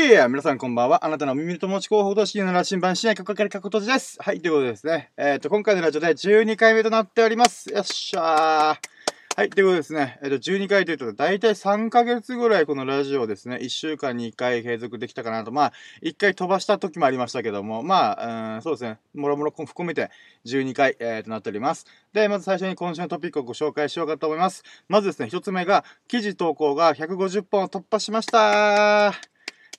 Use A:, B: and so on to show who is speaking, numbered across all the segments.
A: はい皆さんこんばんは。あなたの耳の友達候補と深夜の羅針盤、深夜かかりかことです。はい、ということでですね。えっ、ー、と、今回のラジオで12回目となっております。よっしゃー。はい、ということですね。えっ、と、12回というと、だいたい3ヶ月ぐらいこのラジオですね、1週間に1回継続できたかなと。まあ、1回飛ばした時もありましたけども、まあ、うん、そうですね、もろもろ含めて12回、えー、となっております。で、まず最初に今週のトピックをご紹介しようかと思います。まずですね、1つ目が、記事投稿が150本を突破しました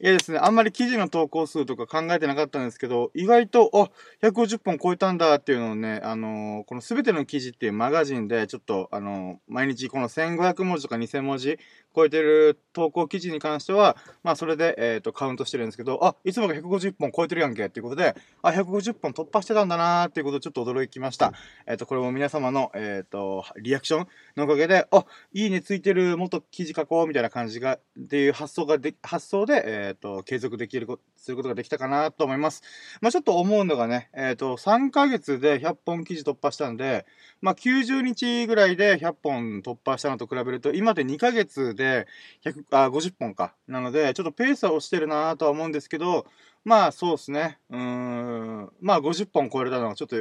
A: いやですね、あんまり記事の投稿数とか考えてなかったんですけど、意外と、あ、150本超えたんだっていうのをね、あのー、このすべての記事っていうマガジンで、ちょっと、あのー、毎日この1500文字とか2000文字超えてる投稿記事に関しては、まあ、それで、えっ、と、カウントしてるんですけど、あ、いつもが150本超えてるやんけっていうことで、あ、150本突破してたんだなーっていうことでちょっと驚きました。えっ、と、これも皆様の、えっ、と、リアクションのおかげで、あ、いいねついてる、もっと記事書こうみたいな感じが、っていう発想がで、発想で、えっ、と、継続できる、することができたかなと思います。まあ、ちょっと思うのがね、えっ、と、3ヶ月で100本記事突破したんで、まあ、90日ぐらいで100本突破したのと比べると、今で2ヶ月で100あ50本か。なので、ちょっとペースは落ちてるなとは思うんですけど、まあそうですね。うん。まあ50本超えれたのはちょっと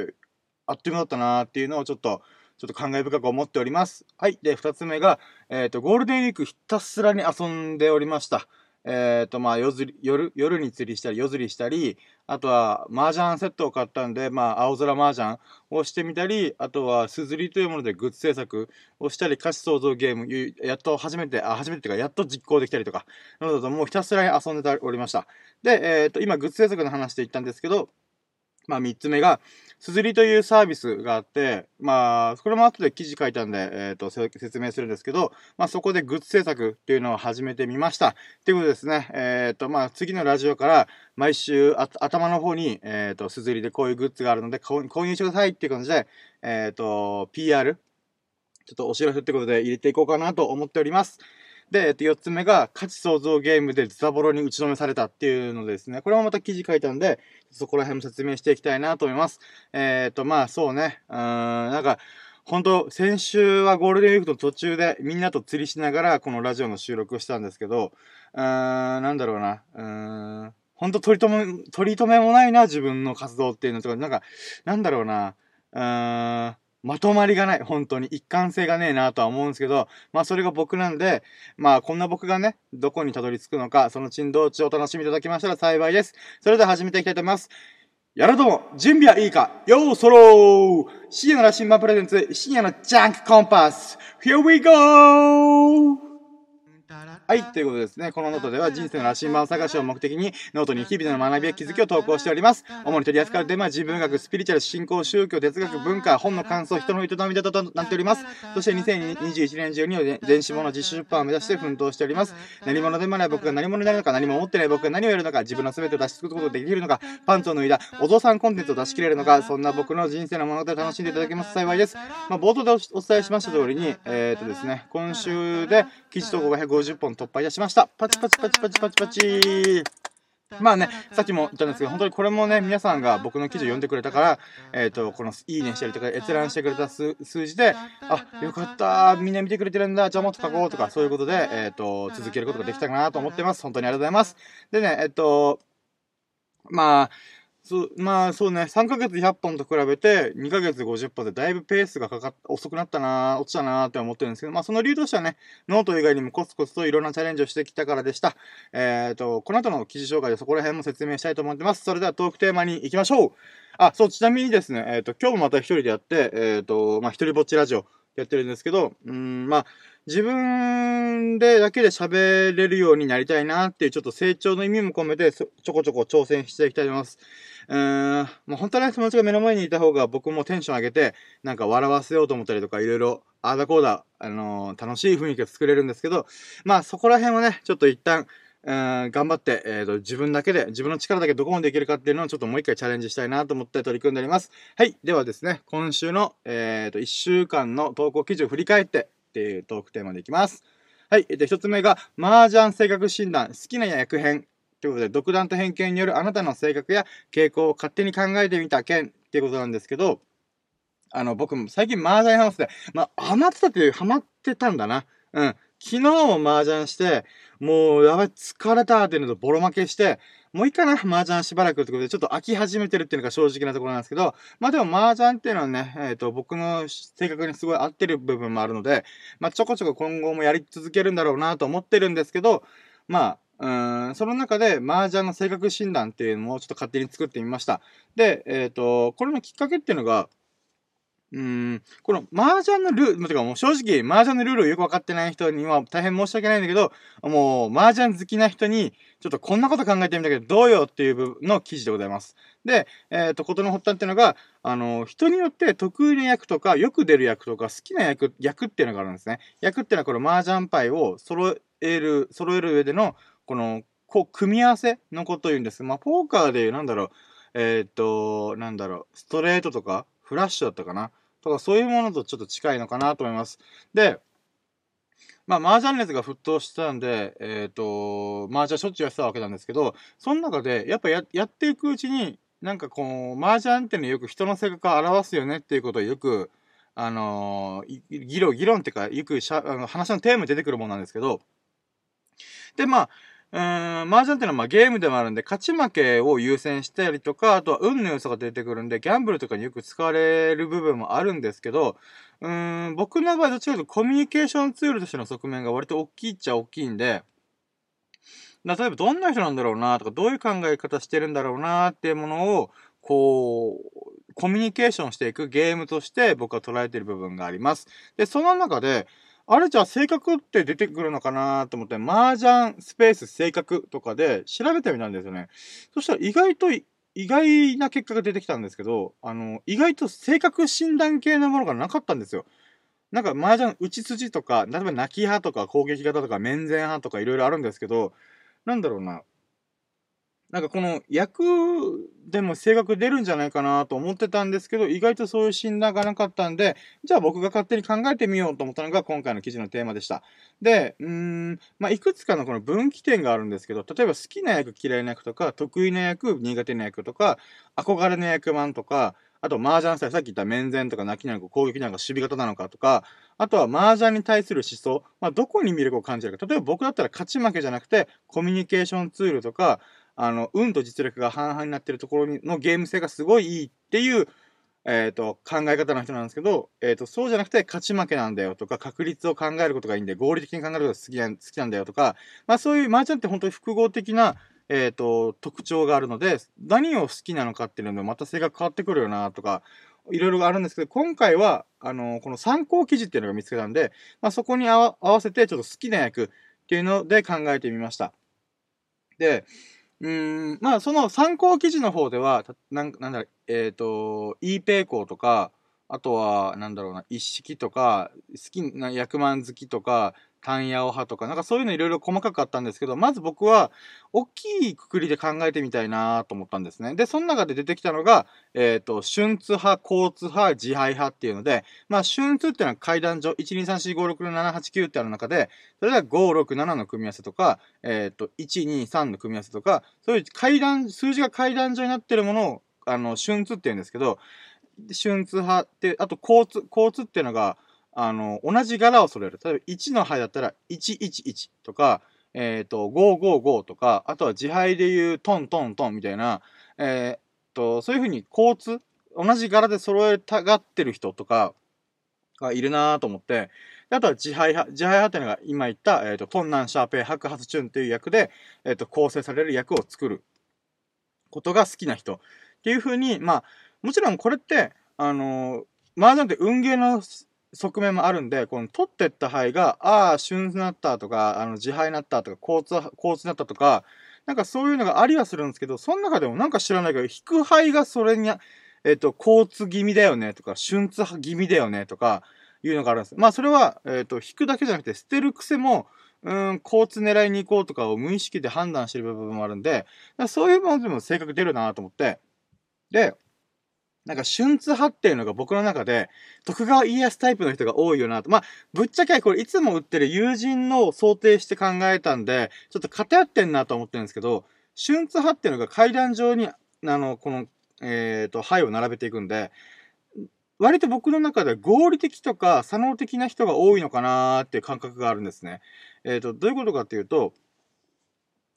A: あっという間だったなっていうのをちょっと、ちょっと感慨深く思っております。はい。で、2つ目が、えっ、ー、と、ゴールデンウィークひたすらに遊んでおりました。えっ、ー、と、まあ、夜釣り、夜、夜に釣りしたり、夜釣りしたり、あとは、麻雀セットを買ったんで、まあ、青空麻雀をしてみたり、あとは、すずりというものでグッズ制作をしたり、歌詞創造ゲーム、やっと初めて、あ、初めてというか、やっと実行できたりとか、などと、もうひたすらに遊んでおりました。で、えっ、ー、と、今、グッズ制作の話で言ったんですけど、まあ、3つ目が、すずりというサービスがあって、まあ、これも後で記事書いたんで、えっ、ー、と、説明するんですけど、まあ、そこでグッズ制作っていうのを始めてみました。ということですね、えっ、ー、と、まあ、次のラジオから毎週頭の方に、えっ、ー、と、すずりでこういうグッズがあるので購入してくださいっていう感じで、えっ、と、PR、ちょっとお知らせってことで入れていこうかなと思っております。で、えっと、4つ目が、価値創造ゲームでズタボロに打ちのめされたっていうのですね。これもまた記事書いたんで、そこら辺も説明していきたいなと思います。えっ、と、まあ、そうね。うーん、なんか、本当先週はゴールデンウィークの途中でみんなと釣りしながらこのラジオの収録をしたんですけど、うーん、なんだろうな。うーん、本当取り留め、取り留めもないな、自分の活動っていうのとか、なんか、なんだろうな。うーん、まとまりがない。本当に。一貫性がねえなとは思うんですけど、まあそれが僕なんで、まあこんな僕がね、どこにたどり着くのか、その珍道中をお楽しみいただきましたら幸いです。それでは始めていきたいと思います。野郎ども、準備はいいかよーそろー深夜の羅針盤 presents、深夜のジャンクコンパス !Here we go! はい、ということですね。このノートでは人生の羅針盤探しを目的に、ノートに日々の学びや気づきを投稿しております。主に取り扱うテーマは人文学、スピリチュアル、信仰、宗教、哲学、文化、本の感想、人の営みだとなっております。そして2021年中に電子物自主出版を目指して奮闘しております。何者でもない僕が何者になるのか、何も持ってない僕が何をやるのか、自分の全てを出し尽くすことができるのか、パンツを脱いだお父さんコンテンツを出し切れるのか、そんな僕の人生の物語を楽しんでいただけます幸いです。まあ、冒頭でお伝えしました通りに、えー、っとですね、今週で記事投稿が150本突破いたしました。パチパチパチパチパチパチ。まあね、さっきも言ったんですけど、本当にこれもね、皆さんが僕の記事を読んでくれたから、えっ、ー、と、このいいねしたりとか閲覧してくれた数字で、あ、よかった、みんな見てくれてるんだ、じゃあもっと書こうとか、そういうことで、えっ、ー、と、続けることができたかなと思ってます。本当にありがとうございます。でね、えっ、ー、と、まあ、そう、まあそうね、3ヶ月100本と比べて、2ヶ月50本でだいぶペースがかかっ、遅くなったな落ちたなって思ってるんですけど、まあその理由としてはね、ノート以外にもコツコツといろんなチャレンジをしてきたからでした。えっ、ー、と、この後の記事紹介でそこら辺も説明したいと思ってます。それではトークテーマに行きましょうあ、そう、ちなみにですね、えっ、ー、と、今日もまた一人でやって、えっ、ー、と、まあ一人ぼっちラジオやってるんですけど、うん、まあ、自分でだけで喋れるようになりたいなっていうちょっと成長の意味も込めてちょこちょこ挑戦していきたいと思います。うーん、もう本当はね、友達が目の前にいた方が僕もテンション上げて、なんか笑わせようと思ったりとか、いろいろ、ああだこうだ、あのー、楽しい雰囲気を作れるんですけど、まあそこら辺はね、ちょっと一旦、うん、頑張って、えっ、ー、と、自分だけで、自分の力だけどこまでいけるかっていうのをちょっともう一回チャレンジしたいなと思って取り組んでおります。はい。ではですね、今週の、えっ、ー、と、1週間の投稿記事を振り返ってっていうトークテーマでいきます。はい。で、一つ目が、麻雀性格診断、好きな役編ということで、独断と偏見によるあなたの性格や傾向を勝手に考えてみた件っていうことなんですけど、あの、僕も最近麻雀ハウスで、まあ、ハマってたっていう、ハマってたんだな。うん。昨日も麻雀して、もうやばい疲れたっていうのとボロ負けして、もういいかな、麻雀しばらくってことで、ちょっと飽き始めてるっていうのが正直なところなんですけど、まあでも麻雀っていうのはね、えっ、ー、と、僕の性格にすごい合ってる部分もあるので、まあちょこちょこ今後もやり続けるんだろうなと思ってるんですけど、まあ、うん、その中で麻雀の性格診断っていうのをちょっと勝手に作ってみました。で、えっ、ー、と、これのきっかけっていうのが、うん、この麻雀のルール、てかもう正直麻雀のルールをよくわかってない人には大変申し訳ないんだけど、もう麻雀好きな人に、ちょっとこんなこと考えてみたけど、どうよっていう部分の記事でございます。で、えっ、ー、と、ことの発端っていうのが、あの、人によって得意な役とか、よく出る役とか、好きな役、役っていうのがあるんですね。役っていうのはこの麻雀牌を揃える、揃える上での、この、こう、組み合わせのことを言うんです。まあ、ポーカーでいう、なんだろう、えっ、ー、と、なんだろう、ストレートとか、フラッシュだったかな。とかそういうものとちょっと近いのかなと思います。で、まあ、麻雀熱が沸騰したんで、えっ、ー、と、麻雀しょっちゅうやってたわけなんですけど、その中で、やっぱややっていくうちに、なんかこう、麻雀っていうのはよく人の性格を表すよねっていうことをよく、あのー、議論、議論っていうか、よくしゃあの話のテーマに出てくるものなんですけど、で、まあ、うん、麻雀っていうのはまあゲームでもあるんで、勝ち負けを優先したりとか、あとは運の要素が出てくるんで、ギャンブルとかによく使われる部分もあるんですけど、うん、僕の場合どっちかというとコミュニケーションツールとしての側面が割と大きいっちゃ大きいんで、例えばどんな人なんだろうなとか、どういう考え方してるんだろうなっていうものを、こう、コミュニケーションしていくゲームとして僕は捉えている部分があります。で、その中で、あれじゃあ性格って出てくるのかなと思って、麻雀スペース性格とかで調べてみたんですよね。そしたら意外と意外な結果が出てきたんですけど、あの、意外と性格診断系のものがなかったんですよ。なんか麻雀打ち筋とか、例えば泣き派とか攻撃型とか面前派とかいろいろあるんですけど、なんだろうな。なんかこの役でも性格出るんじゃないかなと思ってたんですけど、意外とそういう診断がなかったんで、じゃあ僕が勝手に考えてみようと思ったのが今回の記事のテーマでした。で、うーん、まあ、いくつかのこの分岐点があるんですけど、例えば好きな役、嫌いな役とか、得意な役、苦手な役とか、憧れの役満とか、あと、麻雀ささっき言った面前とか泣きなのか攻撃なのか守備型なのかとか、あとは麻雀に対する思想、まあ、どこに魅力を感じるか。例えば僕だったら勝ち負けじゃなくて、コミュニケーションツールとか、あの、運と実力が半々になってるところのゲーム性がすごいいいっていう、えっ、ー、と、考え方の人なんですけど、えっ、ー、と、そうじゃなくて勝ち負けなんだよとか、確率を考えることがいいんで、合理的に考えることが好きな好きなんだよとか、まあそういう麻雀って本当に複合的な、えっ、ー、と、特徴があるので、何を好きなのかっていうので、また性格変わってくるよなとか、いろいろあるんですけど、今回は、あの、この参考記事っていうのが見つけたんで、まあそこに合わせてちょっと好きな役っていうので考えてみました。で、うん、まあ、その参考記事の方では、なんなんだろえっ、ー、と、イーペイコーとか、あとは、なんだろうな、一式とか、好きな役満好きとか、単ヤオ派とか、なんかそういうのいろいろ細かくあったんですけど、まず僕は、大きいくくりで考えてみたいなと思ったんですね。で、その中で出てきたのが、えっ、ー、と、春津派、交通派、自敗派っていうので、まあ、春津っていうのは階段上、123456789ってある中で、それでは567の組み合わせとか、えっ、ー、と、123の組み合わせとか、そういう階段、数字が階段上になってるものを、あの、春津って言うんですけど、春津派って、あと交通、交通っていうのが、あの、同じ柄を揃える。例えば1の牌だったら111とか、えっ、ー、と、555とか、あとは自敗でいうトントントンみたいな、えっ、ー、と、そういうふうに交通、同じ柄で揃えたがってる人とかがいるなと思って、あとは自敗派、自敗派っていうのが今言った、えっ、ー、と、トンナンシャーペイ白髪チュンっていう役で、えっ、と、構成される役を作ることが好きな人っていうふうに、まあ、もちろんこれって、あのー、麻雀って運ゲーの側面もあるんで、この取ってった牌が、ああ、旬になったとか、あの、自敗になったとか、交通、交通になったとか、なんかそういうのがありはするんですけど、その中でもなんか知らないけど、引く牌がそれに、えっ、ー、と、交通気味だよねとか、春津気味だよねとか、いうのがあるんです。まあそれは、えっ、ー、と、引くだけじゃなくて、捨てる癖も、うん、交通狙いに行こうとかを無意識で判断してる部分もあるんで、そういうものでも性格出るなと思って、で、なんか、春津派っていうのが僕の中で、徳川家康タイプの人が多いよなと。まあ、ぶっちゃけこれいつも売ってる友人の想定して考えたんで、ちょっと偏ってんなと思ってるんですけど、春津派っていうのが階段上に、あの、この、えっ、ー、と、牌を並べていくんで、割と僕の中で合理的とか左脳的な人が多いのかなーっていう感覚があるんですね。えっ、ー、と、どういうことかっていうと、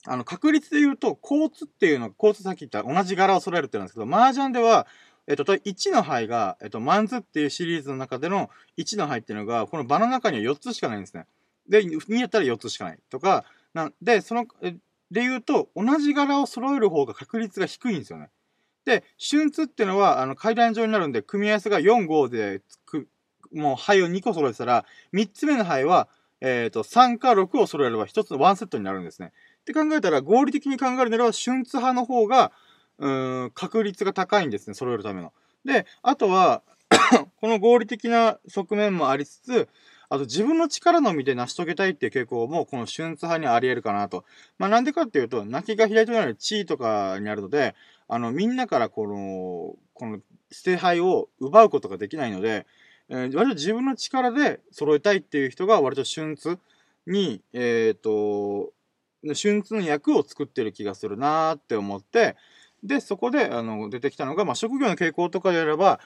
A: あの、確率で言うと、交通っていうのは、交通さっき言った同じ柄を揃えるって言うんですけど、麻雀では、えっと、1の牌が、えっと、マンズっていうシリーズの中での1の牌っていうのが、この場の中には4つしかないんですね。で、2やったら4つしかない。とか、なんで、その、で言うと、同じ柄を揃える方が確率が低いんですよね。で、春津っていうのは、あの、階段状になるんで、組み合わせが4、5で、もう牌を2個揃えてたら、3つ目の牌は、えっ、ー、と、3か6を揃えれば1つのワンセットになるんですね。って考えたら、合理的に考えるならば、春津派の方が、うん、確率が高いんですね、揃えるための。で、あとは この合理的な側面もありつつ、あと自分の力のみで成し遂げたいっていう傾向もこの春津派にあり得るかなと。まあなんでかっていうと、泣きが左となる地位とかにあるので、あのみんなからこの、この捨て牌を奪うことができないので、えー、割と自分の力で揃えたいっていう人が割と春津に、えっ、ー、と、春津の役を作ってる気がするなーって思って、で、そこで、あの、出てきたのが、まあ、職業の傾向とかであれば、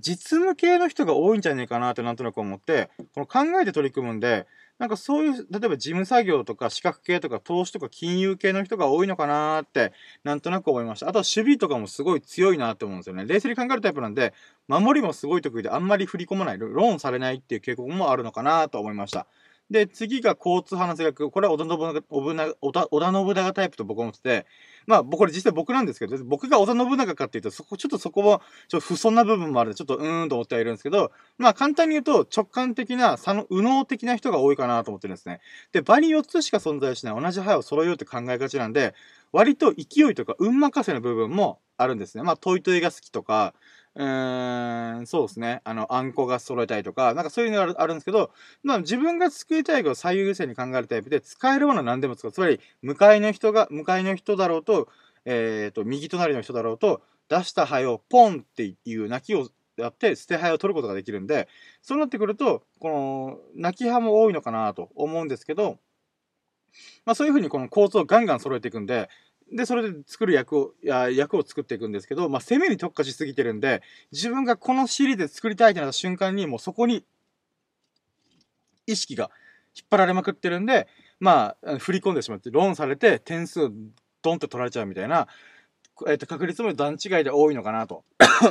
A: 実務系の人が多いんじゃないかなってなんとなく思って、この考えて取り組むんで、なんかそういう、例えば事務作業とか資格系とか投資とか金融系の人が多いのかなって、なんとなく思いました。あとは守備とかもすごい強いなって思うんですよね。冷静に考えるタイプなんで、守りもすごい得意であんまり振り込まない、ローンされないっていう傾向もあるのかなと思いました。で、次が交通派の性格。これは織田信長、織田信長タイプと僕は思ってて、まあ、これ実際僕なんですけど、僕が織田信長かっていうと、そこ、ちょっとそこも、ちょっと不遜な部分もあるんで、ちょっとうーんと思ってはいるんですけど、まあ、簡単に言うと、直感的な、その、右脳的な人が多いかなと思ってるんですね。で、場に4つしか存在しない同じ牌を揃えようって考えがちなんで、割と勢いとか運任せの部分もあるんですね。まあ、トイトイが好きとか、うーん、そうですね。あの、あんこが揃えたいとか、なんかそういうのがあるんですけど、まあ自分が作りたいことを最優先に考えるタイプで、使えるものは何でも使う。つまり、向かいの人が、向かいの人だろうと、えっ、ー、と、右隣の人だろうと、出した灰をポンっていう泣きをやって、捨て灰を取ることができるんで、そうなってくると、この、泣き派も多いのかなと思うんですけど、まあそういうふうにこの構造をガンガン揃えていくんで、で、それで作る役を、や役を作っていくんですけど、まあ、攻めに特化しすぎてるんで、自分がこのシリーズで作りたいってなった瞬間に、もうそこに、意識が引っ張られまくってるんで、まあ、振り込んでしまって、ローンされて、点数をドンって取られちゃうみたいな、えっ、と、確率も段違いで多いのかなと。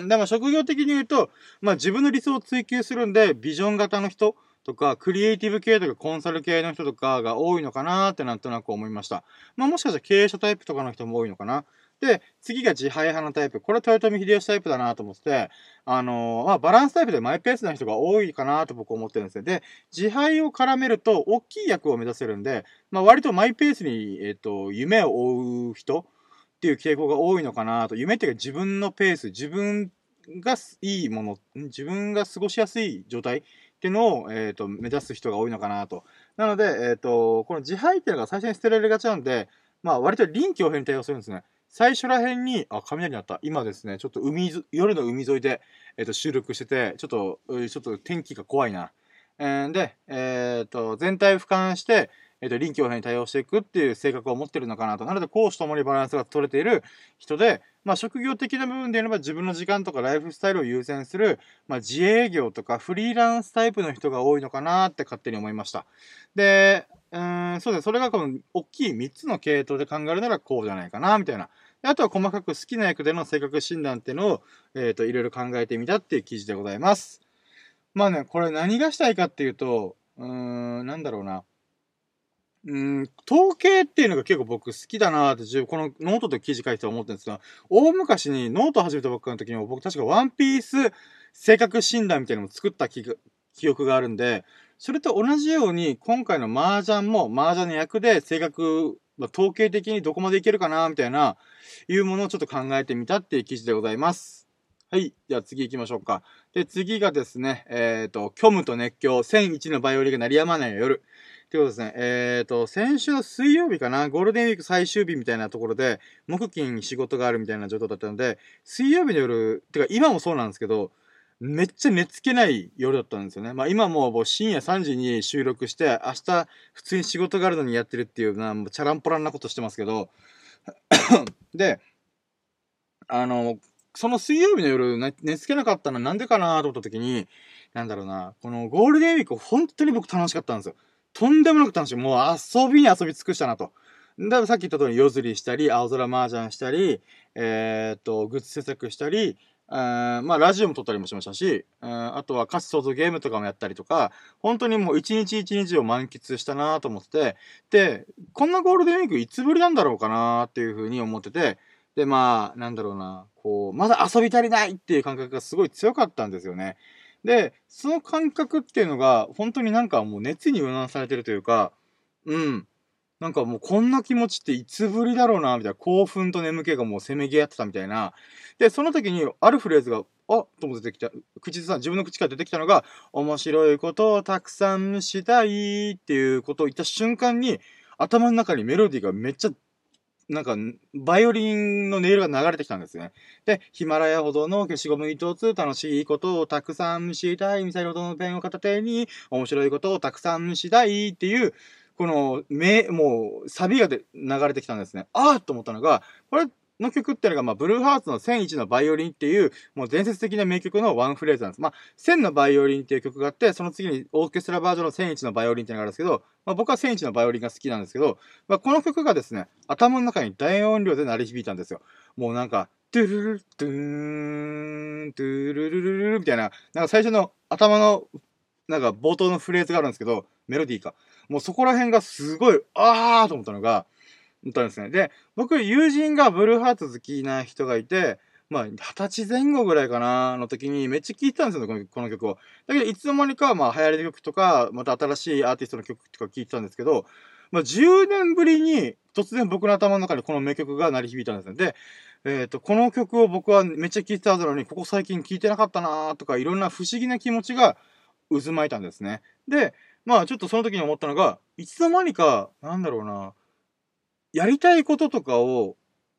A: でも、職業的に言うと、まあ、自分の理想を追求するんで、ビジョン型の人、とか、クリエイティブ系とかコンサル系の人とかが多いのかなってなんとなく思いました。まあもしかしたら経営者タイプとかの人も多いのかな。で、次が自敗派のタイプ。これは豊臣秀吉タイプだなと思って、あのー、まあ、バランスタイプでマイペースな人が多いかなと僕思ってるんですよ。で、自敗を絡めると、大きい役を目指せるんで、まあ、割とマイペースに、えっ、ー、と、夢を追う人っていう傾向が多いのかなと。夢っていうか自分のペース、自分がいいもの、自分が過ごしやすい状態っていうのを、えーと、目指す人が多いのかなと。なので、えーと、この自敗っていうのが最初に捨てられがちなんで、まあ、割と臨機応変に対応するんですね。最初ら辺に、あ、雷鳴った。今ですね、ちょっと海、夜の海沿いで、えーと、収録してて、ちょっと、ちょっと天気が怖いな。えー、で、えっ、と、全体を俯瞰して、えっ、と、臨機応変に対応していくっていう性格を持ってるのかなと。なので、講師ともにバランスが取れている人で、まあ、職業的な部分で言えば自分の時間とかライフスタイルを優先する、まあ、自営業とかフリーランスタイプの人が多いのかなって勝手に思いました。で、うん、そうですね。それがこの大きい3つの系統で考えるならこうじゃないかな、みたいな。あとは細かく好きな役での性格診断っていうのを、えっ、ー、と、いろいろ考えてみたっていう記事でございます。まあね、これ何がしたいかっていうと、うーん、なんだろうな。うん、統計っていうのが結構僕好きだなって、このノートで記事書いて思ってるんですが、大昔にノート始めたばっかの時にも僕確かワンピース性格診断みたいなのも作った記憶があるんで、それと同じように今回の麻雀も麻雀の役で性格、まあ、統計的にどこまでいけるかなみたいな、いうものをちょっと考えてみたっていう記事でございます。はい。では次行きましょうか。で、次がですね、えっ、ー、と、虚無と熱狂、1001のバイオリンが鳴りやまない夜。ということですね。えっ、ー、と、先週の水曜日かな、ゴールデンウィーク最終日みたいなところで、木金仕事があるみたいな状態だったので、水曜日の夜、ってか今もそうなんですけど、めっちゃ寝つけない夜だったんですよね。まあ今ももう深夜3時に収録して、明日普通に仕事があるのにやってるっていうな、チャランポランなことしてますけど、で、あの、その水曜日の夜、寝つけなかったのはなんでかなと思った時に、なんだろうな、このゴールデンウィーク本当に僕楽しかったんですよ。とんでもなく楽しい。もう遊びに遊び尽くしたなと。だからさっき言った通り夜釣りしたり、青空麻雀したり、えー、っと、グッズ制作したり、あまあ、ラジオも撮ったりもしましたし、ああとは歌詞想像ゲームとかもやったりとか、本当にもう一日一日を満喫したなと思ってて、で、こんなゴールデンウィークいつぶりなんだろうかなっていうふうに思ってて、で、まあ、なんだろうな、こう、まだ遊び足りないっていう感覚がすごい強かったんですよね。で、その感覚っていうのが、本当になんかもう熱にうなされてるというか、うん。なんかもうこんな気持ちっていつぶりだろうな、みたいな。興奮と眠気がもうせめぎ合ってたみたいな。で、その時にあるフレーズが、あと思って出てきた、口ずさん、自分の口から出てきたのが、面白いことをたくさんしたいっていうことを言った瞬間に、頭の中にメロディーがめっちゃなんか、バイオリンの音色が流れてきたんですね。で、ヒマラヤほどの消しゴム一つ楽しいことをたくさんしたい、ミサイルほどのペンを片手に面白いことをたくさんしたいっていう、この、め、もう、サビがで流れてきたんですね。ああと思ったのが、これ、の曲っていうのが、まあ、ブルーハーツの1001のバイオリンっていう、もう伝説的な名曲のワンフレーズなんです。まあ、1000のバイオリンっていう曲があって、その次にオーケストラバージョンの1001のバイオリンっていうのがあるんですけど、まあ、僕は1001のバイオリンが好きなんですけど、まあ、この曲がですね、頭の中に大音量で鳴り響いたんですよ。もうなんか、トゥルルトゥーン、トゥルルルルルみたいな、なんか最初の頭の、なんか冒頭のフレーズがあるんですけど、メロディーか。もうそこら辺がすごい、あーと思ったのが、たんですね。で、僕、友人がブルーハーツ好きな人がいて、まあ、二十歳前後ぐらいかな、の時にめっちゃ聴いてたんですよ、このこの曲を。だけど、いつの間にか、まあ、流行りの曲とか、また新しいアーティストの曲とか聴いてたんですけど、まあ、10年ぶりに、突然僕の頭の中にこの名曲が鳴り響いたんですね。で、えっ、ー、と、この曲を僕はめっちゃ聴いてたはずなのに、ここ最近聴いてなかったなーとか、いろんな不思議な気持ちが渦巻いたんですね。で、まあ、ちょっとその時に思ったのが、いつの間にか、なんだろうな、やりたいこととかを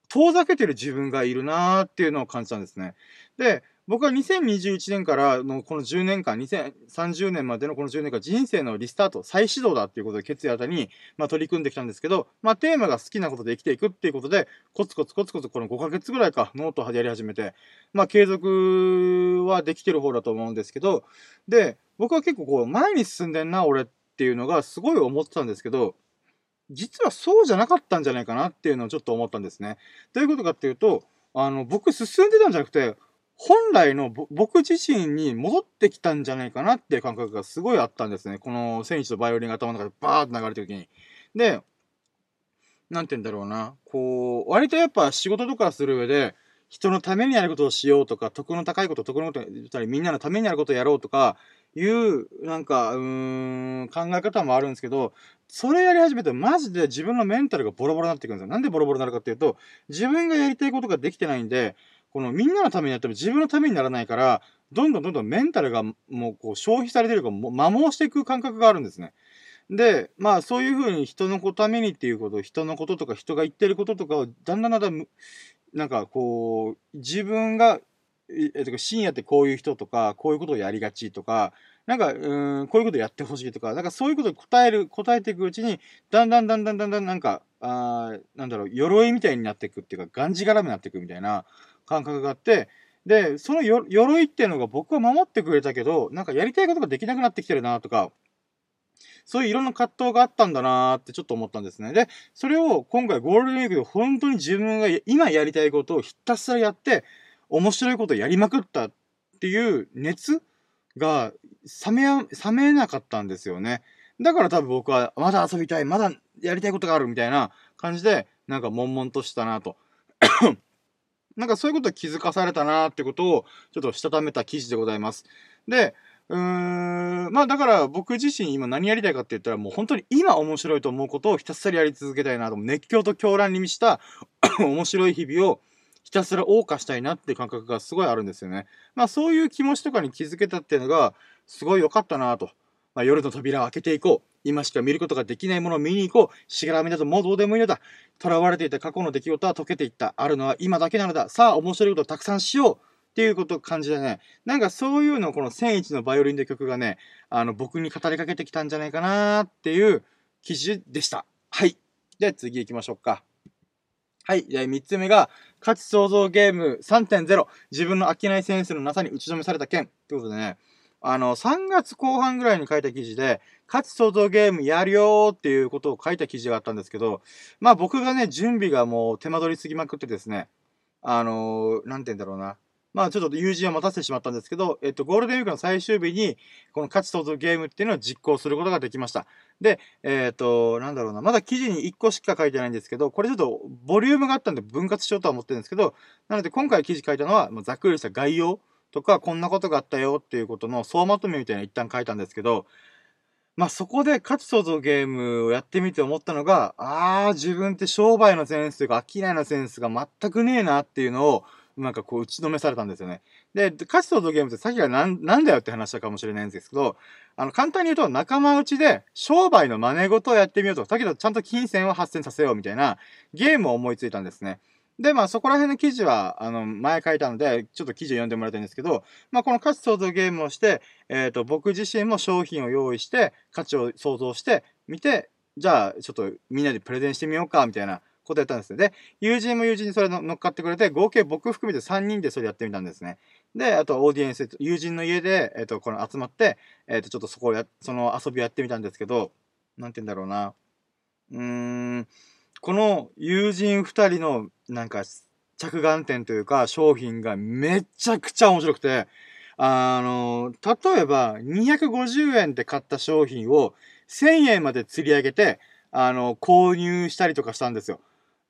A: 遠ざけてる自分がいるなーっていうのを感じたんですね。で、僕は2021年からのこの10年間、2030年までのこの10年間、人生のリスタート、再始動だっていうことで決意あたりに、まあ、取り組んできたんですけど、まあ、テーマが好きなことで生きていくっていうことで、コツコツコツコツこの5ヶ月ぐらいか、ノートをやり始めて、まあ、継続はできてる方だと思うんですけど、で、僕は結構こう、前に進んでんな、俺っていうのがすごい思ってたんですけど、実はそうじゃなかったんじゃないかなっていうのをちょっと思ったんですね。どういうことかっていうと、あの、僕進んでたんじゃなくて、本来の僕自身に戻ってきたんじゃないかなっていう感覚がすごいあったんですね。この選手とバイオリンが頭の中でバーッと流れてる時に。で、なんて言うんだろうな。こう、割とやっぱ仕事とかする上で、人のためにやることをしようとか、得の高いこと、得のこと言ったり、みんなのためにやることをやろうとか、いう、なんか、うーん、考え方もあるんですけど、それやり始めてマジで自分のメンタルがボロボロになってくるんですよ。なんでボロボロになるかっていうと、自分がやりたいことができてないんで、このみんなのためにやっても自分のためにならないから、どんどんどんどんメンタルがもうこう消費されてるか、も摩耗していく感覚があるんですね。で、まあそういうふうに人のためにっていうこと、人のこととか人が言ってることとかをだんだんだんだん、なんかこう、自分が、えっと、深夜ってこういう人とか、こういうことをやりがちとか、なんか、うん、こういうことやってほしいとか、なんかそういうこと答える、答えていくうちに、だんだんだんだんだんだんなんか、あなんだろう、鎧みたいになっていくっていうか、がんじがらめになっていくみたいな感覚があって、で、その鎧っていうのが僕は守ってくれたけど、なんかやりたいことができなくなってきてるなとか、そういういろんな葛藤があったんだなーってちょっと思ったんですね。で、それを今回ゴールデンウィークで本当に自分が今やりたいことをひたすらやって、面白いことをやりまくったっていう熱が冷め、冷めなかったんですよね。だから多分僕は、まだ遊びたい、まだやりたいことがあるみたいな感じで、なんか悶々としたなと。なんかそういうこと気づかされたなってことを、ちょっとしたためた記事でございます。で、うーん、まあだから僕自身今何やりたいかって言ったらもう本当に今面白いと思うことをひたすらやり続けたいなと、熱狂と狂乱に満ちた 面白い日々をひたすら謳歌したいなっていう感覚がすごいあるんですよね。まあそういう気持ちとかに気づけたっていうのがすごい良かったなと。まあ、夜の扉を開けていこう。今しか見ることができないものを見に行こう。しがらみだともうどうでもいいのだ。囚われていた過去の出来事は解けていった。あるのは今だけなのだ。さあ面白いことをたくさんしよう。っていうことを感じでね、なんかそういうのをこの千一のバイオリンで曲がね、あの僕に語りかけてきたんじゃないかなっていう記事でした。はい。では次行きましょうか。はい。で、3つ目が、価値創造ゲーム3.0。自分の飽きないセンスのなさに打ち止めされた件。ということでね、あの、3月後半ぐらいに書いた記事で、価値創造ゲームやるよーっていうことを書いた記事があったんですけど、まあ僕がね、準備がもう手間取りすぎまくってですね、あのー、なんて言うんだろうな。まあちょっと友人を待たせてしまったんですけど、えっと、ゴールデンウィークの最終日に、この価値創造ゲームっていうのを実行することができました。で、えっと、なんだろうな、まだ記事に1個しか書いてないんですけど、これちょっとボリュームがあったんで分割しようとは思ってるんですけど、なので今回記事書いたのは、ざっくりした概要とか、こんなことがあったよっていうことの総まとめみたいな一旦書いたんですけど、まあそこで価値創造ゲームをやってみて思ったのが、ああ、自分って商売のセンスというか、商いのセンスが全くねえなっていうのを、なんかこう打ちのめされたんですよね。で、価値創造ゲームってさっきがなんなんだよって話したかもしれないんですけど、あの、簡単に言うと仲間内で商売の真似事をやってみようと。だけどちゃんと金銭を発生させようみたいなゲームを思いついたんですね。で、まあそこら辺の記事は、あの、前書いたので、ちょっと記事を読んでもらいたいんですけど、まあこの価値創造ゲームをして、えっ、ー、と、僕自身も商品を用意して、価値を創造してみて、じゃあちょっとみんなでプレゼンしてみようか、みたいなことやったんですよ。で、友人も友人にそれ乗っかってくれて、合計僕含めて3人でそれやってみたんですね。で、あとオーディエンス、友人の家で、えっ、ー、と、この集まって、えっ、ー、と、ちょっとそこをや、その遊びをやってみたんですけど、なんて言うんだろうな。うーん、この友人2人の、なんか、着眼点というか商品がめちゃくちゃ面白くて、あの、例えば250円で買った商品を1000円まで釣り上げて、あの、購入したりとかしたんですよ。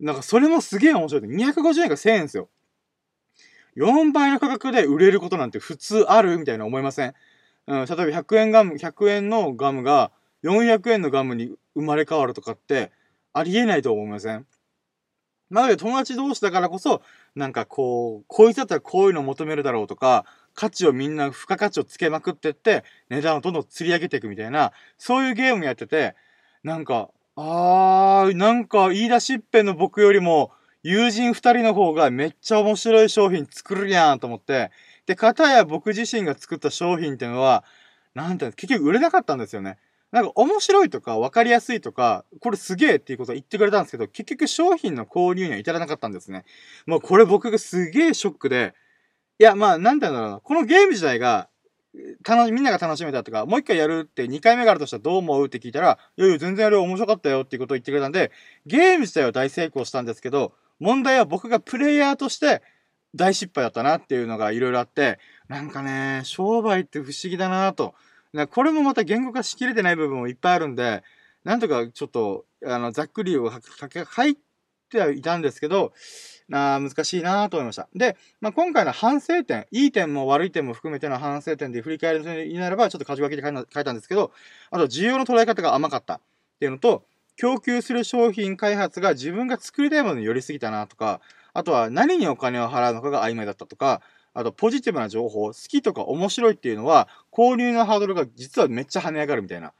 A: なんかそれもすげえ面白い。250円が1000円ですよ。4倍の価格で売れることなんて普通あるみたいな思いません？うん、例えば100円ガム、100円のガムが400円のガムに生まれ変わるとかってありえないと思いません？なので友達同士だからこそ、なんかこう、こいつだったらこういうの求めるだろうとか、価値をみんな、付加価値をつけまくってって、値段をどんどん釣り上げていくみたいな、そういうゲームやってて、なんか、あー、なんか言い出しっぺの僕よりも、友人二人の方がめっちゃ面白い商品作るやんと思って、で、かたや僕自身が作った商品っていうのは、なんて結局売れなかったんですよね。なんか面白いとか分かりやすいとか、これすげえっていうことを言ってくれたんですけど、結局商品の購入には至らなかったんですね。もうこれ僕がすげえショックで、いや、まあ、なんて言うんだろうな。このゲーム自体が、楽、みんなが楽しめたとか、もう一回やるって2回目があるとしたらどう思うって聞いたら、いやいや、全然あれ面白かったよっていうことを言ってくれたんで、ゲーム自体は大成功したんですけど、問題は僕がプレイヤーとして大失敗だったなっていうのがいろいろあって、なんかね、商売って不思議だなと。これもまた言語化しきれてない部分もいっぱいあるんで、なんとかちょっと、あの、ざっくりを書いてはいたんですけど、あ難しいなと思いました。で、まあ、今回の反省点、いい点も悪い点も含めての反省点で振り返るになれば、ちょっと箇条書きで書いたんですけど、あと、需要の捉え方が甘かったっていうのと、供給する商品開発が自分が作りたいものに寄りすぎたなとか、あとは何にお金を払うのかが曖昧だったとか、あと、ポジティブな情報、好きとか面白いっていうのは、購入のハードルが実はめっちゃ跳ね上がるみたいな。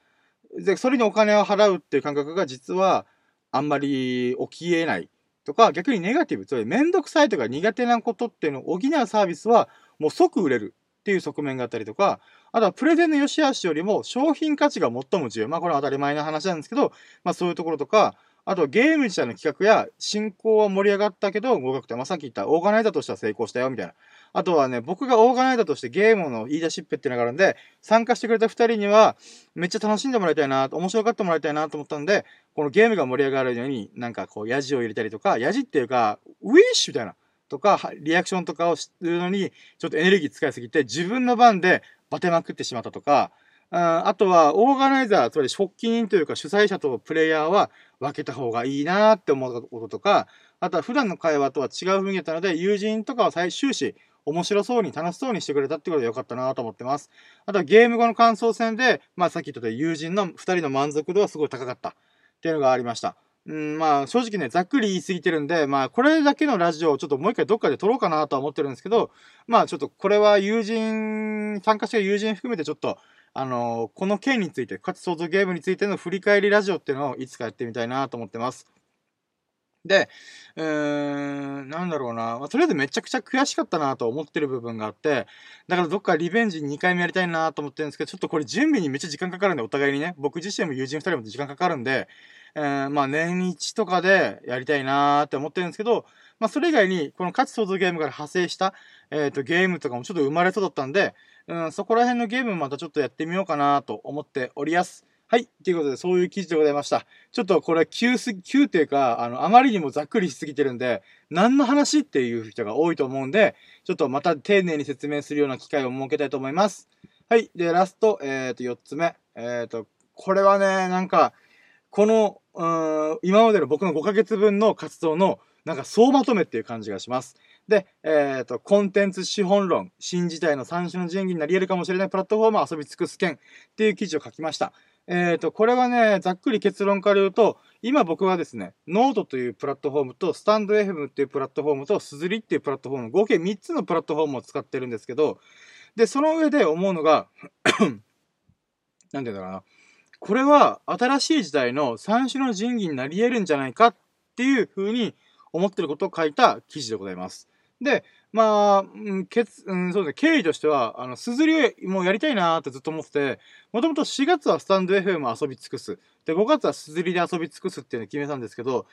A: で、それにお金を払うっていう感覚が実は、あんまり起きえないとか、逆にネガティブ、つまりめんどくさいとか苦手なことっていうのを補うサービスは、もう即売れるっていう側面があったりとか、あとはプレゼンの良し悪しよりも商品価値が最も重要。まあこれは当たり前の話なんですけど、まあそういうところとか、あとゲーム自体の企画や進行は盛り上がったけど合格点、まあさっき言ったオーガナイザーとしては成功したよみたいな。あとはね、僕がオーガナイザーとしてゲームの言い出しっぺっていうのがあるんで、参加してくれた二人には、めっちゃ楽しんでもらいたいな、面白がってもらいたいなと思ったんで、このゲームが盛り上がるように、なんかこう、ヤジを入れたりとか、ヤジっていうか、ウィッシュみたいな、とか、リアクションとかをするのに、ちょっとエネルギー使いすぎて、自分の番でバテまくってしまったとか、ああとは、オーガナイザー、つまり発起人というか主催者とプレイヤーは分けた方がいいなって思うこととか、あとは普段の会話とは違う雰囲気だったので、友人とかは最終始、面白そうに楽しそうにしてくれたってことでよかったなと思ってます。あとはゲーム後の感想戦で、まあさっき言った友人の2人の満足度はすごい高かったっていうのがありました。うん、まあ正直ね、ざっくり言い過ぎてるんで、まあこれだけのラジオをちょっともう一回どっかで撮ろうかなとは思ってるんですけど、まあちょっとこれは友人、参加してる友人含めてちょっと、あのー、この件について、価値創造ゲームについての振り返りラジオっていうのをいつかやってみたいなと思ってます。で、うーん、なんだろうな。まあ、とりあえずめちゃくちゃ悔しかったなと思ってる部分があって、だからどっかリベンジ2回目やりたいなと思ってるんですけど、ちょっとこれ準備にめっちゃ時間かかるんで、お互いにね、僕自身も友人2人も時間かかるんで、えー、まあ年一とかでやりたいなーって思ってるんですけど、まあそれ以外に、この価値創造ゲームから派生した、えっ、ー、とゲームとかもちょっと生まれそうだったんで、うん、そこら辺のゲームまたちょっとやってみようかなと思っておりやす。はい。ということで、そういう記事でございました。ちょっとこれ、急す、急っていうか、あの、あまりにもざっくりしすぎてるんで、何の話っていう人が多いと思うんで、ちょっとまた丁寧に説明するような機会を設けたいと思います。はい。で、ラスト、えっ、ー、と、4つ目。えっ、ー、と、これはね、なんか、この、うん、今までの僕の5ヶ月分の活動の、なんか総まとめっていう感じがします。で、えっ、ー、と、コンテンツ資本論、新時代の三種の神器になり得るかもしれないプラットフォームを遊び尽くす件っていう記事を書きました。えっ、ー、と、これはね、ざっくり結論から言うと、今僕はですね、ノートというプラットフォームと、スタンド FM っていうプラットフォームと、 SUZURI っていうプラットフォーム、合計3つのプラットフォームを使ってるんですけど、で、その上で思うのが なんて言うんだろうな。これは新しい時代の三種の神器になり得るんじゃないかっていうふうに思ってることを書いた記事でございます。で、まあ、うん、けつ、うん、そうですね、経緯としては、あの、すずりもうやりたいなーってずっと思ってて、もともと4月はスタンド FM 遊び尽くす。で、5月はすずりで遊び尽くすっていうのを決めたんですけど、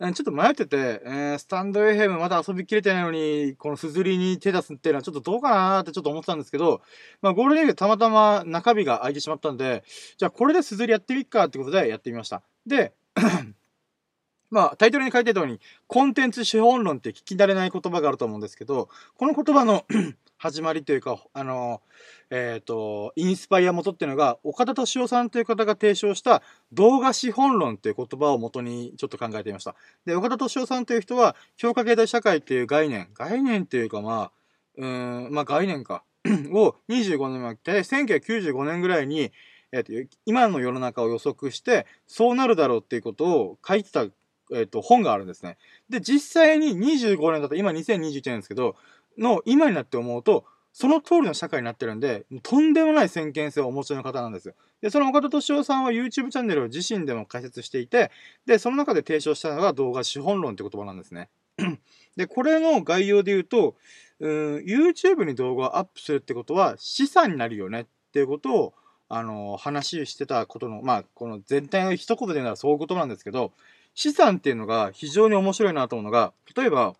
A: ちょっと迷ってて、えー、スタンド FM まだ遊びきれてないのに、このすずりに手出すっていうのはちょっとどうかなーってちょっと思ってたんですけど、まあゴールデンウィークたまたま中日が空いてしまったんで、じゃあこれですずりやってみっかってことでやってみました。で、まあ、タイトルに書いてたように、コンテンツ資本論って聞き慣れない言葉があると思うんですけど、この言葉の 始まりというか、あの、えっ、ー、と、インスパイア元っていうのが、岡田敏夫さんという方が提唱した動画資本論っていう言葉を元にちょっと考えてみました。で、岡田敏夫さんという人は、評価経済社会っていう概念、概念っていうかまあ、うん、まあ概念か、を25年前、大体1995年ぐらいに、えっ、と、今の世の中を予測して、そうなるだろうっていうことを書いてたえっ、ー、と、本があるんですね。で、実際に25年だと、今2021年ですけど、の今になって思うと、その通りの社会になってるんで、とんでもない先見性をお持ちの方なんですよ。で、その岡田敏夫さんは YouTube チャンネルを自身でも解説していて、で、その中で提唱したのが動画資本論って言葉なんですね。で、これの概要で言うと、うん、YouTube に動画をアップするってことは資産になるよねっていうことを、あの話してたことの、まあ、この全体の一言で言うならそういうことなんですけど、資産っていうのが非常に面白いなと思うのが、例えば、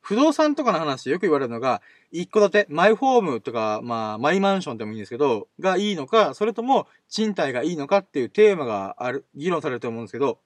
A: 不動産とかの話でよく言われるのが、一戸建て、マイホームとか、まあ、マイマンションでもいいんですけど、がいいのか、それとも賃貸がいいのかっていうテーマがある、議論されると思うんですけど、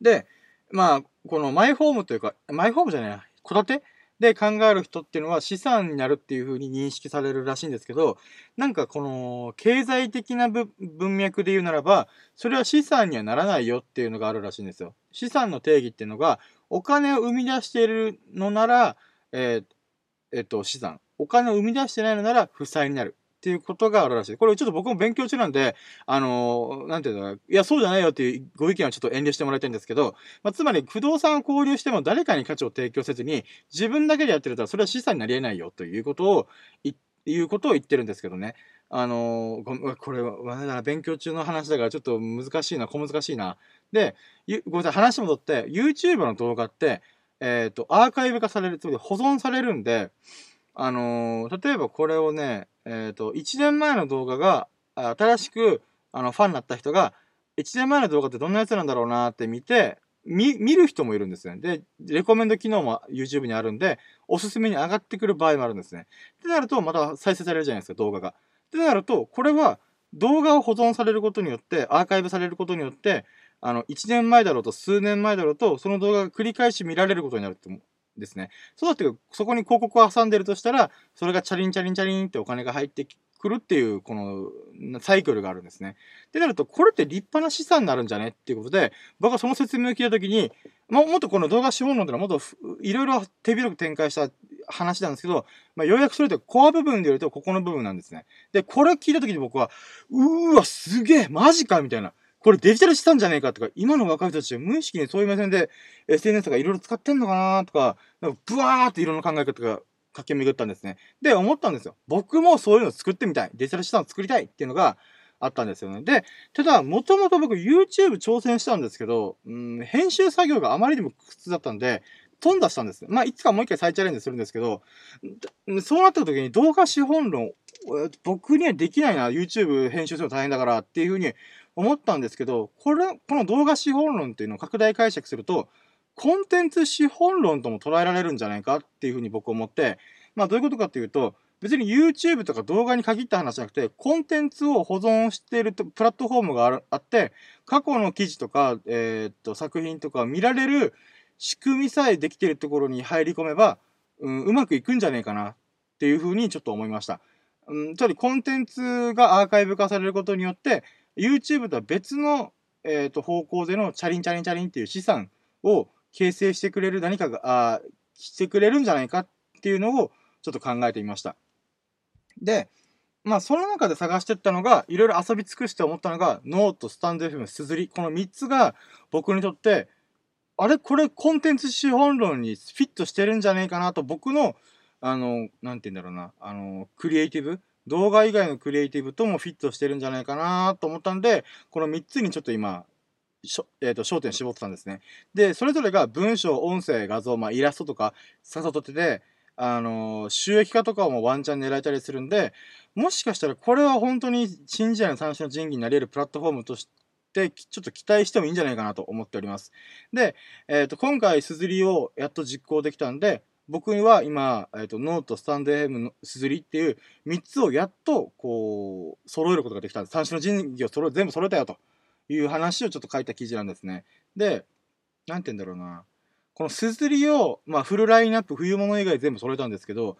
A: で、まあ、このマイホームというか、マイホームじゃないな、戸建てで考える人っていうのは資産になるっていうふうに認識されるらしいんですけど、なんかこの経済的な文脈で言うならば、それは資産にはならないよっていうのがあるらしいんですよ。資産の定義っていうのが、お金を生み出しているのなら、えー、えっと、資産。お金を生み出してないのなら負債になる。っていうことがあるらしい。これちょっと僕も勉強中なんで、あのー、なんていうのいや、そうじゃないよっていうご意見はちょっと遠慮してもらいたいんですけど、まあ、つまり不動産を購入しても誰かに価値を提供せずに、自分だけでやってるとそれは資産になり得ないよということを、いうことを言ってるんですけどね。あのー、これは、勉強中の話だからちょっと難しいな、小難しいな。で、ごめんなさい、話戻って、YouTube の動画って、えっ、ー、と、アーカイブ化される、つまり保存されるんで、あのー、例えばこれをね、えっ、ー、と、1年前の動画が、新しく、あの、ファンになった人が、1年前の動画ってどんなやつなんだろうなって見て、見、見る人もいるんですね。で、レコメンド機能も YouTube にあるんで、おすすめに上がってくる場合もあるんですね。ってなると、また再生されるじゃないですか、動画が。ってなると、これは、動画を保存されることによって、アーカイブされることによって、あの、1年前だろうと数年前だろうと、その動画が繰り返し見られることになるとですね。そうだってそこに広告を挟んでるとしたら、それがチャリンチャリンチャリンってお金が入ってくるっていう、このサイクルがあるんですね。ってなると、これって立派な資産になるんじゃねっていうことで、僕はその説明を聞いたときに、もっとこの動画資本論ってのはもっといろいろ手広く展開した話なんですけど、まあ、ようやくそれでコア部分で言うとここの部分なんですね。で、これを聞いたときに僕は、うーわ、すげえマジかみたいな。これデジタル資産じゃねえかとか、今の若い人たちは無意識にそういう目線で SNS とかいろいろ使ってんのかなとか、なんかブワーっていろんな考え方が駆け巡ったんですね。で、思ったんですよ。僕もそういうの作ってみたい。デジタル資産を作りたいっていうのが、あったんですよね。で、ただ、もともと僕 YouTube 挑戦したんですけど、うん、編集作業があまりにも苦痛だったんで、頓挫したんです。まあ、いつかもう一回再チャレンジするんですけど、そうなった時に動画資本論、僕にはできないな、YouTube 編集するの大変だからっていうふうに思ったんですけど、これ、この動画資本論っていうのを拡大解釈すると、コンテンツ資本論とも捉えられるんじゃないかっていうふうに僕思って、まあどういうことかっていうと、別に YouTube とか動画に限った話じゃなくて、コンテンツを保存しているプラットフォームがあって、過去の記事とか、えー、っと、作品とか見られる仕組みさえできているところに入り込めば、うん、うまくいくんじゃねえかなっていうふうにちょっと思いました。うん、つまりコンテンツがアーカイブ化されることによって、YouTube とは別の、えー、と方向でのチャリンチャリンチャリンっていう資産を形成してくれる何かが、あしてくれるんじゃないかっていうのをちょっと考えてみました。で、まあ、その中で探してったのが、いろいろ遊び尽くして思ったのが、ノート、スタンド FM、すずり。この3つが僕にとって、あれ？これコンテンツ資本論にフィットしてるんじゃねえかなと僕の、あの、なんて言うんだろうな、あの、クリエイティブ動画以外のクリエイティブともフィットしてるんじゃないかなと思ったんで、この3つにちょっと今、しょえー、と焦点絞ってたんですね。で、それぞれが文章、音声、画像、まあ、イラストとか、さっさとってて、あのー、収益化とかもワンチャン狙えたりするんで、もしかしたらこれは本当に新時代の三種の神器になれるプラットフォームとして、ちょっと期待してもいいんじゃないかなと思っております。で、えっ、ー、と、今回、すずりをやっと実行できたんで、僕は今、えっ、ー、と、ノート、スタンド FM のすずりっていう3つをやっと、こう、揃えることができたんです。三種の神器を揃え、全部揃えたよという話をちょっと書いた記事なんですね。で、なんて言うんだろうな。この SUZURI を、まあ、フルラインナップ、冬物以外全部揃えたんですけど、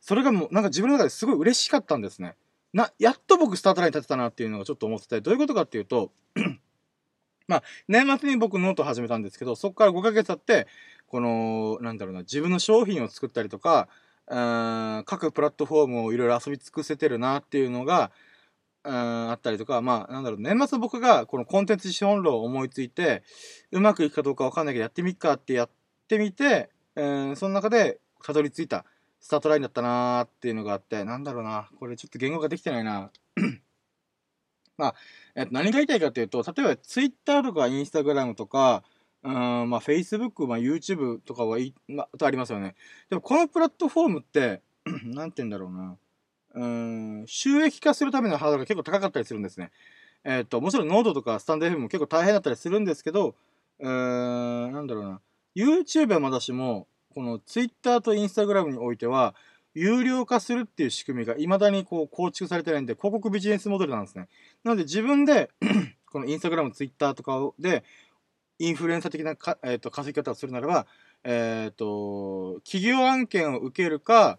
A: それがもう、なんか自分の中ですごい嬉しかったんですね。な、やっと僕スタートライン立てたなっていうのがちょっと思ってて、どういうことかっていうと、まあ、年末に僕ノート始めたんですけど、そこから5ヶ月経って、この、なんだろうな、自分の商品を作ったりとか、各プラットフォームをいろいろ遊び尽くせてるなっていうのが、あったりとか、まあ、なんだろう、年末僕がこのコンテンツ資本論を思いついて、うまくいくかどうかわかんないけど、やってみっかってやってみて、えー、その中でたどり着いたスタートラインだったなーっていうのがあって、なんだろうな、これちょっと言語化できてないな。まあ、えっと、何が言いたいかっていうと、例えば Twitter とか Instagram とか、うん、まあ Facebook、まあ YouTube とかはい、まあ、とありますよね。でもこのプラットフォームって、なんて言うんだろうな。うん、収益化するためのハードルが結構高かったりするんですね。えっ、と、もちろんノードとかスタンド FM も結構大変だったりするんですけど、うー、なんだろうな。YouTube はまだしも、この Twitter と Instagram においては、有料化するっていう仕組みが未だにこう構築されてないんで、広告ビジネスモデルなんですね。なので自分で この Instagram、Twitter とかで、インフルエンサー的なか、えーと、稼ぎ方をするならば、えっ、ー、と、企業案件を受けるか、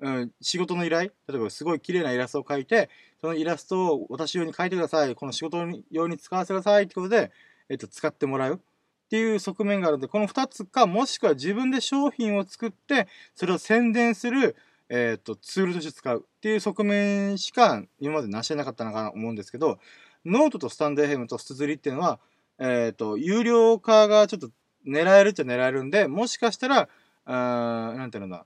A: うん、仕事の依頼、例えばすごい綺麗なイラストを描いて、そのイラストを私用に描いてください。この仕事用に使わせてくださいってことで、えっ、ー、と、使ってもらう。っていう側面があるので、この2つか、もしくは自分で商品を作って、それを宣伝する、え、ー、と、ツールとして使うっていう側面しか今まで成してなかったのかなと思うんですけど、ノートとスタンド FM とスツリっていうのは、え、ー、と、有料化がちょっと狙えるっちゃ狙えるんで、もしかしたら、あなんていうのだ、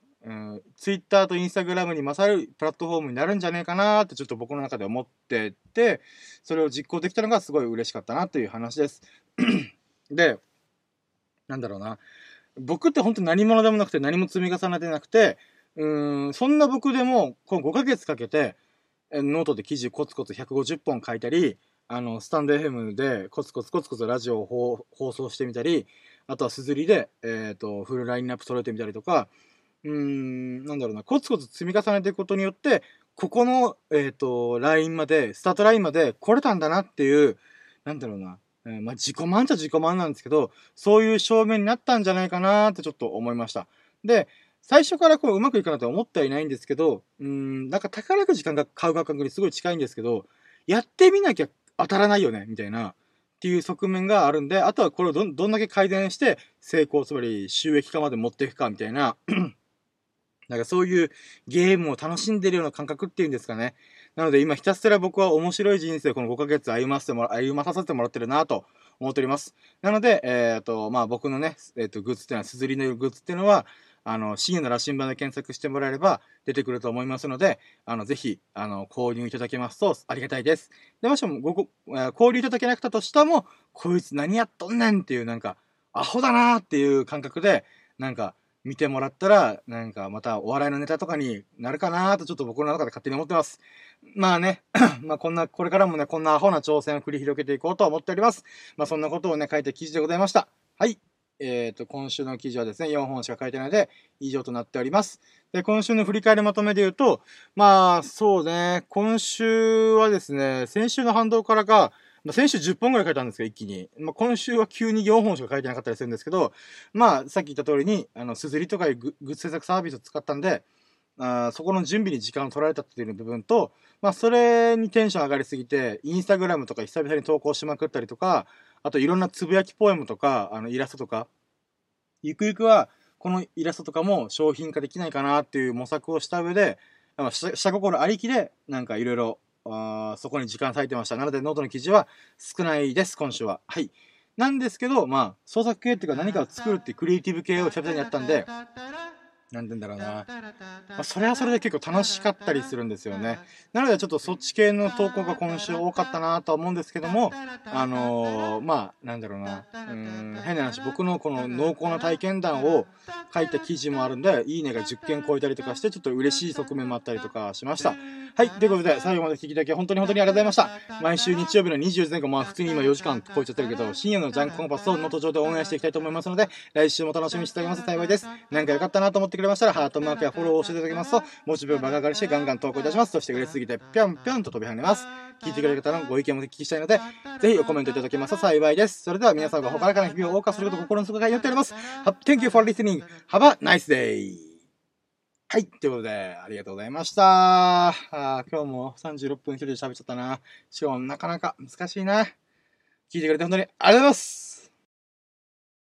A: ツイッターとインスタグラムに勝るプラットフォームになるんじゃねえかなってちょっと僕の中で思ってて、それを実行できたのがすごい嬉しかったなという話です。で、なんだろうな。僕って本当何者でもなくて何も積み重ねてなくて、うん、そんな僕でも、この5ヶ月かけて、ノートで記事コツコツ150本書いたり、あの、スタンド FM でコツコツコツコツラジオを放送してみたり、あとは SUZURI で、えっ、ー、と、フルラインナップ揃えてみたりとか、うん、なんだろうな、コツコツ積み重ねていくことによって、ここの、えっ、ー、と、ラインまで、スタートラインまで来れたんだなっていう、なんだろうな、えー、まあ、自己満っちゃ自己満なんですけど、そういう証明になったんじゃないかなってちょっと思いました。で、最初からこううまくいかなとは思ってはいないんですけど、うん、なんか宝くじ感が買う感覚にすごい近いんですけど、やってみなきゃ当たらないよね、みたいな、っていう側面があるんで、あとはこれをどどんだけ改善して成功、つまり収益化まで持っていくか、みたいな なんかそういうゲームを楽しんでるような感覚っていうんですかね。なので今ひたすら僕は面白い人生をこの5ヶ月歩ませてもら、歩まさせてもらってるなと思っております。なので、えっ、ー、と、まあ僕のね、えっ、ー、と、グッズっていうのは、すずりのグッズっていうのは、あの、深夜の羅針盤で検索してもらえれば出てくると思いますので、あの、ぜひ、あの、購入いただけますとありがたいです。で、もしもごご、購入いただけなくたとしても、こいつ何やっとんねんっていうなんか、アホだなーっていう感覚で、なんか、見てもらったら、なんかまたお笑いのネタとかになるかなとちょっと僕の中で勝手に思ってます。まあね、まあこんな、これからもね、こんなアホな挑戦を繰り広げていこうと思っております。まあそんなことをね、書いた記事でございました。はい。えっ、ー、と、今週の記事はですね、4本しか書いてないので、以上となっております。で、今週の振り返りまとめで言うと、まあ、そうね、今週はですね、先週の反動からか、まあ、先週10本ぐらい書いたんですけど、一気に。まあ、今週は急に4本しか書いてなかったりするんですけど、まあ、さっき言った通りに、あの、すずりとかいうグッズ制作サービスを使ったんで、あそこの準備に時間を取られたっていう部分と、まあ、それにテンション上がりすぎて、インスタグラムとか久々に投稿しまくったりとか、あといろんなつぶやきポエムとか、あの、イラストとか、ゆくゆくは、このイラストとかも商品化できないかなっていう模索をした上で、下心ありきで、なんかいろいろそこに時間割いてました。なのでノートの記事は少ないです、今週は。はい。なんですけど、まあ、創作系っていうか何かを作るっていうクリエイティブ系を久々にやったんで、なんて言うんだろうな。まあ、それはそれで結構楽しかったりするんですよね。なのでちょっとそっち系の投稿が今週多かったなとは思うんですけども、あのー、まあ、なんだろうな。うん、変な話、僕のこの濃厚な体験談を書いた記事もあるんで、いいねが10件超えたりとかして、ちょっと嬉しい側面もあったりとかしました。はい。ということで、最後まで聞きいただき本当に本当にありがとうございました。毎週日曜日の24時前後、まあ普通に今4時間超えちゃってるけど、深夜のジャンクコンパスをの途上で応援していきたいと思いますので、来週も楽しみにしております幸いです。なんか良かったなと思ってくれましたら、ハートマークやフォローをしていただけますと、モチベを爆上がりしてガンガン投稿いたします。そして嬉しすぎて、ぴょんぴょんと飛び跳ねます。聞いてくれる方のご意見もお聞きしたいので、ぜひコメントいただけますと幸いです。それでは皆さんが他から日々を謳歌することを心の底から祈っております。Thank you for listening. Have a nice day. はい。ということで、ありがとうございました。あ今日も36分一人で喋っちゃったな。しかもなかなか難しいな。聞いてくれて本当にありがとうございます